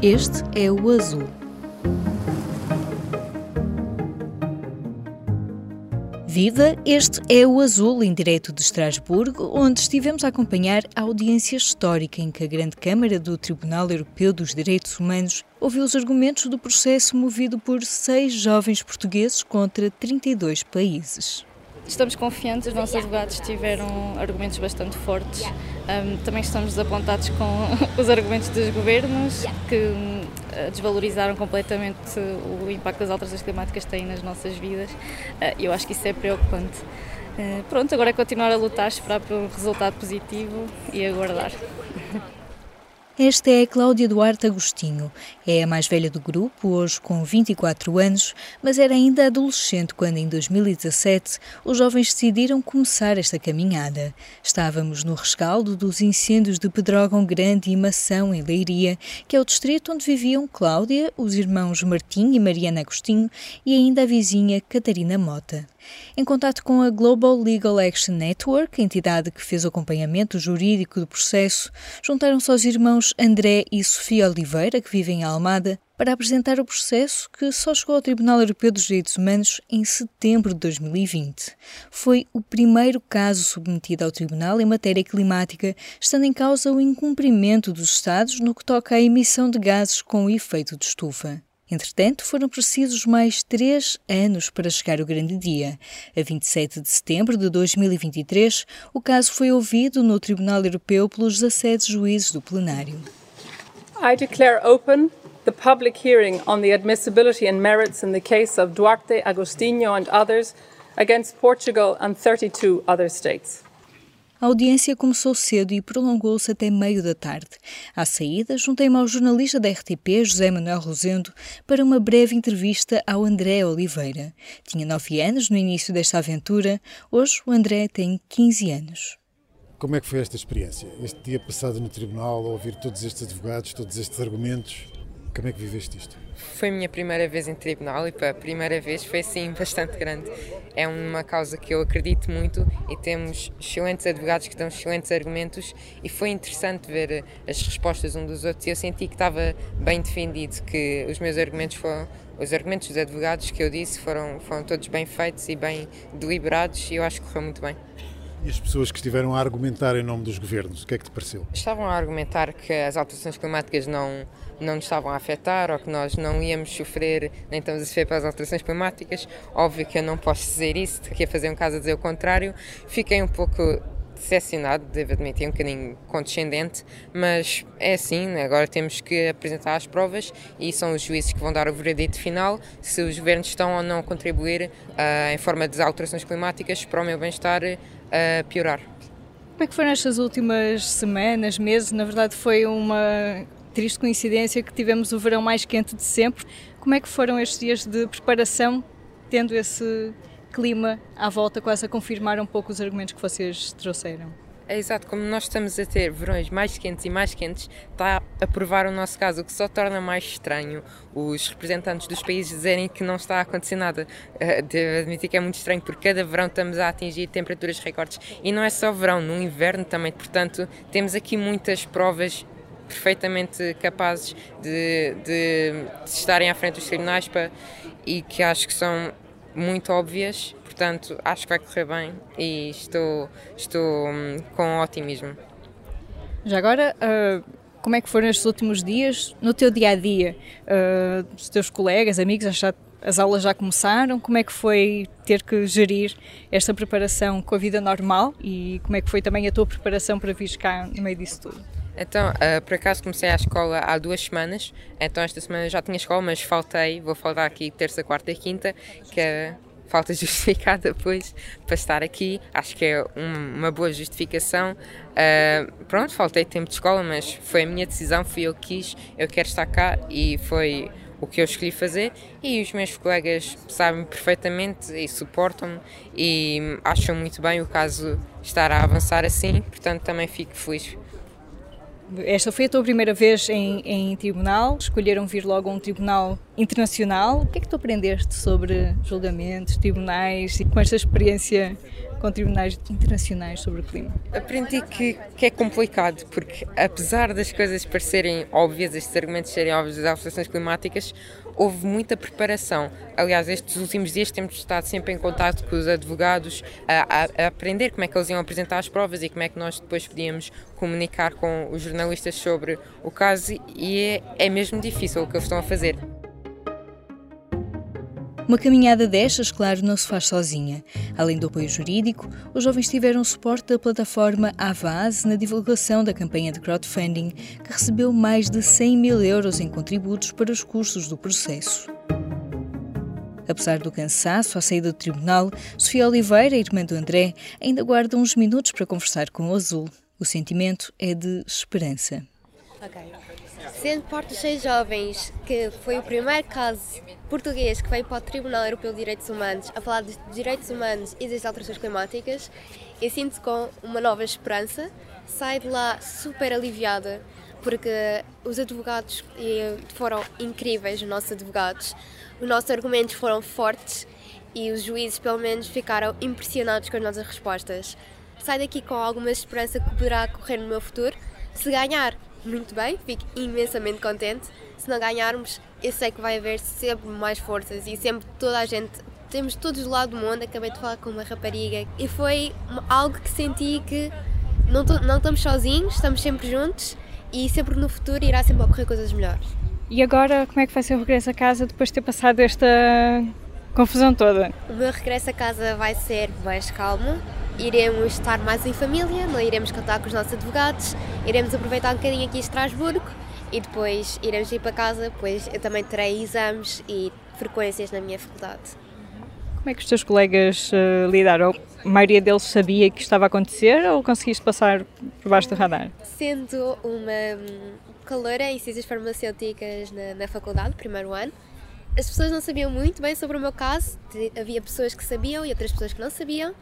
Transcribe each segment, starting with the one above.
Este é o azul. Viva! Este é o Azul, em direto de Estrasburgo, onde estivemos a acompanhar a audiência histórica em que a Grande Câmara do Tribunal Europeu dos Direitos Humanos ouviu os argumentos do processo movido por seis jovens portugueses contra 32 países. Estamos confiantes, os nossos advogados tiveram argumentos bastante fortes. Um, também estamos desapontados com os argumentos dos governos, que uh, desvalorizaram completamente o impacto das alterações climáticas têm nas nossas vidas. Uh, eu acho que isso é preocupante. Uh, pronto, agora é continuar a lutar, esperar por um resultado positivo e aguardar. Esta é Cláudia Duarte Agostinho. É a mais velha do grupo, hoje com 24 anos, mas era ainda adolescente quando, em 2017, os jovens decidiram começar esta caminhada. Estávamos no rescaldo dos incêndios de Pedrógão Grande e Mação, em Leiria, que é o distrito onde viviam Cláudia, os irmãos Martim e Mariana Agostinho e ainda a vizinha Catarina Mota. Em contato com a Global Legal Action Network, entidade que fez o acompanhamento jurídico do processo, juntaram-se aos irmãos André e Sofia Oliveira, que vivem em Almada, para apresentar o processo que só chegou ao Tribunal Europeu dos Direitos Humanos em setembro de 2020. Foi o primeiro caso submetido ao Tribunal em matéria climática, estando em causa o incumprimento dos Estados no que toca à emissão de gases com efeito de estufa. Entretanto, foram precisos mais três anos para chegar o grande dia. A 27 de setembro de 2023, o caso foi ouvido no Tribunal Europeu pelos 17 juízes do plenário. I declare open the public hearing on the admissibility and merits in the case of Duarte, Agostinho and others against Portugal and 32 other states. A audiência começou cedo e prolongou-se até meio da tarde. À saída, juntei-me ao jornalista da RTP, José Manuel Rosendo, para uma breve entrevista ao André Oliveira. Tinha nove anos no início desta aventura, hoje o André tem 15 anos. Como é que foi esta experiência? Este dia passado no tribunal, a ouvir todos estes advogados, todos estes argumentos, como é que viveste isto? Foi a minha primeira vez em tribunal e para a primeira vez foi sim bastante grande. É uma causa que eu acredito muito e temos excelentes advogados que dão excelentes argumentos e foi interessante ver as respostas um dos outros e eu senti que estava bem defendido, que os meus argumentos foram os argumentos dos advogados que eu disse foram, foram todos bem feitos e bem deliberados e eu acho que correu muito bem. E as pessoas que estiveram a argumentar em nome dos governos, o que é que te pareceu? Estavam a argumentar que as alterações climáticas não, não nos estavam a afetar ou que nós não íamos sofrer, nem estamos a sofrer pelas alterações climáticas. Óbvio que eu não posso dizer isso, aqui a fazer um caso a dizer o contrário. Fiquei um pouco decepcionado, devo admitir, um bocadinho condescendente, mas é assim, né? agora temos que apresentar as provas e são os juízes que vão dar o veredito final se os governos estão ou não a contribuir uh, em forma de alterações climáticas para o meu bem-estar uh, piorar. Como é que foram estas últimas semanas, meses? Na verdade foi uma triste coincidência que tivemos o verão mais quente de sempre. Como é que foram estes dias de preparação, tendo esse clima à volta, quase a confirmar um pouco os argumentos que vocês trouxeram? É exato, como nós estamos a ter verões mais quentes e mais quentes, está a provar o nosso caso, o que só torna mais estranho os representantes dos países dizerem que não está a acontecer nada. Uh, devo admitir que é muito estranho, porque cada verão estamos a atingir temperaturas recordes. E não é só verão, no inverno também. Portanto, temos aqui muitas provas perfeitamente capazes de, de, de estarem à frente dos tribunais para, e que acho que são muito óbvias, portanto acho que vai correr bem e estou, estou hum, com otimismo. Já agora, uh, como é que foram estes últimos dias no teu dia a dia? Uh, os teus colegas, amigos, já, as aulas já começaram? Como é que foi ter que gerir esta preparação com a vida normal e como é que foi também a tua preparação para vir cá no meio disso tudo? Então, uh, por acaso comecei a escola há duas semanas, então esta semana já tinha escola, mas faltei, vou faltar aqui terça, quarta e quinta, que é falta justificar depois para estar aqui. Acho que é um, uma boa justificação. Uh, pronto, faltei tempo de escola, mas foi a minha decisão, fui eu que quis, eu quero estar cá e foi o que eu escolhi fazer. E os meus colegas sabem perfeitamente e suportam-me e acham muito bem o caso estar a avançar assim, portanto também fico feliz esta foi a tua primeira vez em, em, tribunal, escolheram vir logo a um tribunal internacional. O que é que tu aprendeste sobre julgamentos, tribunais e com esta experiência com tribunais internacionais sobre o clima? Aprendi que, que é complicado, porque apesar das coisas parecerem óbvias, estes argumentos serem óbvios das alterações climáticas, houve muita preparação. Aliás, estes últimos dias temos estado sempre em contato com os advogados a, a, a, aprender como é que eles iam apresentar as provas e como é que nós depois podíamos comunicar com os jornalistas sobre o caso e é, é mesmo difícil o que eles estão a fazer. Uma caminhada destas, claro, não se faz sozinha. Além do apoio jurídico, os jovens tiveram suporte da plataforma Avaz na divulgação da campanha de crowdfunding, que recebeu mais de 100 mil euros em contributos para os custos do processo. Apesar do cansaço à saída do tribunal, Sofia Oliveira, irmã do André, ainda guarda uns minutos para conversar com o Azul. O sentimento é de esperança. Okay. Sendo parte dos seis jovens, que foi o primeiro caso português que veio para o Tribunal Europeu de Direitos Humanos a falar dos direitos humanos e das alterações climáticas, eu sinto com uma nova esperança. Saio de lá super aliviada, porque os advogados foram incríveis, os nossos advogados. Os nossos argumentos foram fortes e os juízes, pelo menos, ficaram impressionados com as nossas respostas. Saio daqui com alguma esperança que poderá correr no meu futuro. Se ganhar, muito bem, fico imensamente contente. Se não ganharmos, eu sei que vai haver sempre mais forças e sempre toda a gente. Temos todos do lado do mundo. Acabei de falar com uma rapariga e foi algo que senti que não, não estamos sozinhos, estamos sempre juntos e sempre no futuro irá sempre ocorrer coisas melhores. E agora, como é que vai ser o regresso a casa depois de ter passado esta confusão toda? O meu regresso a casa vai ser mais calmo iremos estar mais em família, não iremos contar com os nossos advogados, iremos aproveitar um bocadinho aqui em Estrasburgo e depois iremos ir para casa, pois eu também terei exames e frequências na minha faculdade. Como é que os teus colegas uh, lidaram? A maioria deles sabia que estava a acontecer ou conseguiste passar por baixo do radar? Sendo uma um, caloura em ciências farmacêuticas na, na faculdade, primeiro ano, as pessoas não sabiam muito bem sobre o meu caso. Havia pessoas que sabiam e outras pessoas que não sabiam.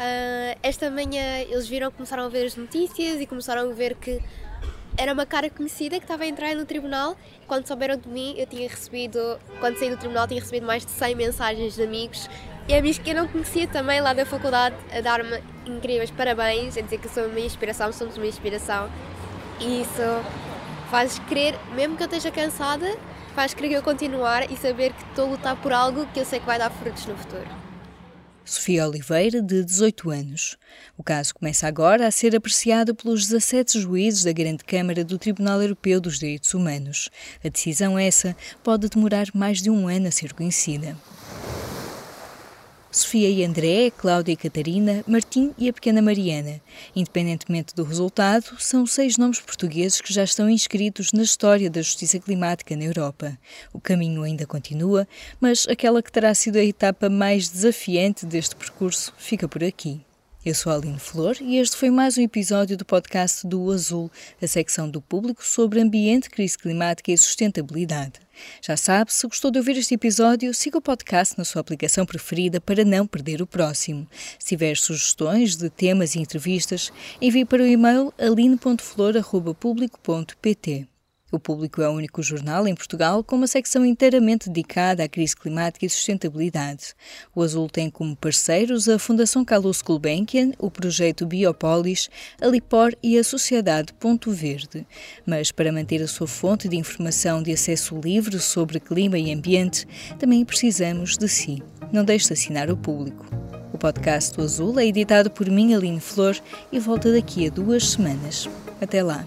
Uh, esta manhã eles viram, começaram a ver as notícias e começaram a ver que era uma cara conhecida que estava a entrar no tribunal. Quando souberam de mim, eu tinha recebido, quando saí do tribunal, tinha recebido mais de 100 mensagens de amigos e amigos que eu não conhecia também lá da faculdade a dar-me incríveis parabéns, a dizer que sou uma inspiração, somos uma inspiração. E isso faz crer, mesmo que eu esteja cansada, faz crer que eu continuar e saber que estou a lutar por algo que eu sei que vai dar frutos no futuro. Sofia Oliveira, de 18 anos. O caso começa agora a ser apreciado pelos 17 juízes da Grande Câmara do Tribunal Europeu dos Direitos Humanos. A decisão essa pode demorar mais de um ano a ser conhecida. Sofia e André, Cláudia e Catarina, Martim e a pequena Mariana. Independentemente do resultado, são seis nomes portugueses que já estão inscritos na história da justiça climática na Europa. O caminho ainda continua, mas aquela que terá sido a etapa mais desafiante deste percurso fica por aqui. Eu sou a Aline Flor e este foi mais um episódio do podcast do Azul, a secção do público sobre ambiente, crise climática e sustentabilidade. Já sabe, se gostou de ouvir este episódio, siga o podcast na sua aplicação preferida para não perder o próximo. Se tiver sugestões de temas e entrevistas, envie para o e-mail aline.flor.público.pt. O Público é o único jornal em Portugal com uma secção inteiramente dedicada à crise climática e sustentabilidade. O Azul tem como parceiros a Fundação Carlos Gulbenkian, o projeto Biopolis, a Lipor e a Sociedade Ponto Verde. Mas para manter a sua fonte de informação de acesso livre sobre clima e ambiente, também precisamos de si. Não deixe de assinar o Público. O podcast do Azul é editado por mim, Aline Flor, e volta daqui a duas semanas. Até lá.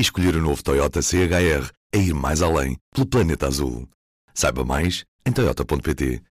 e escolher o novo Toyota CHR é ir mais além pelo planeta azul. Saiba mais em toyota.pt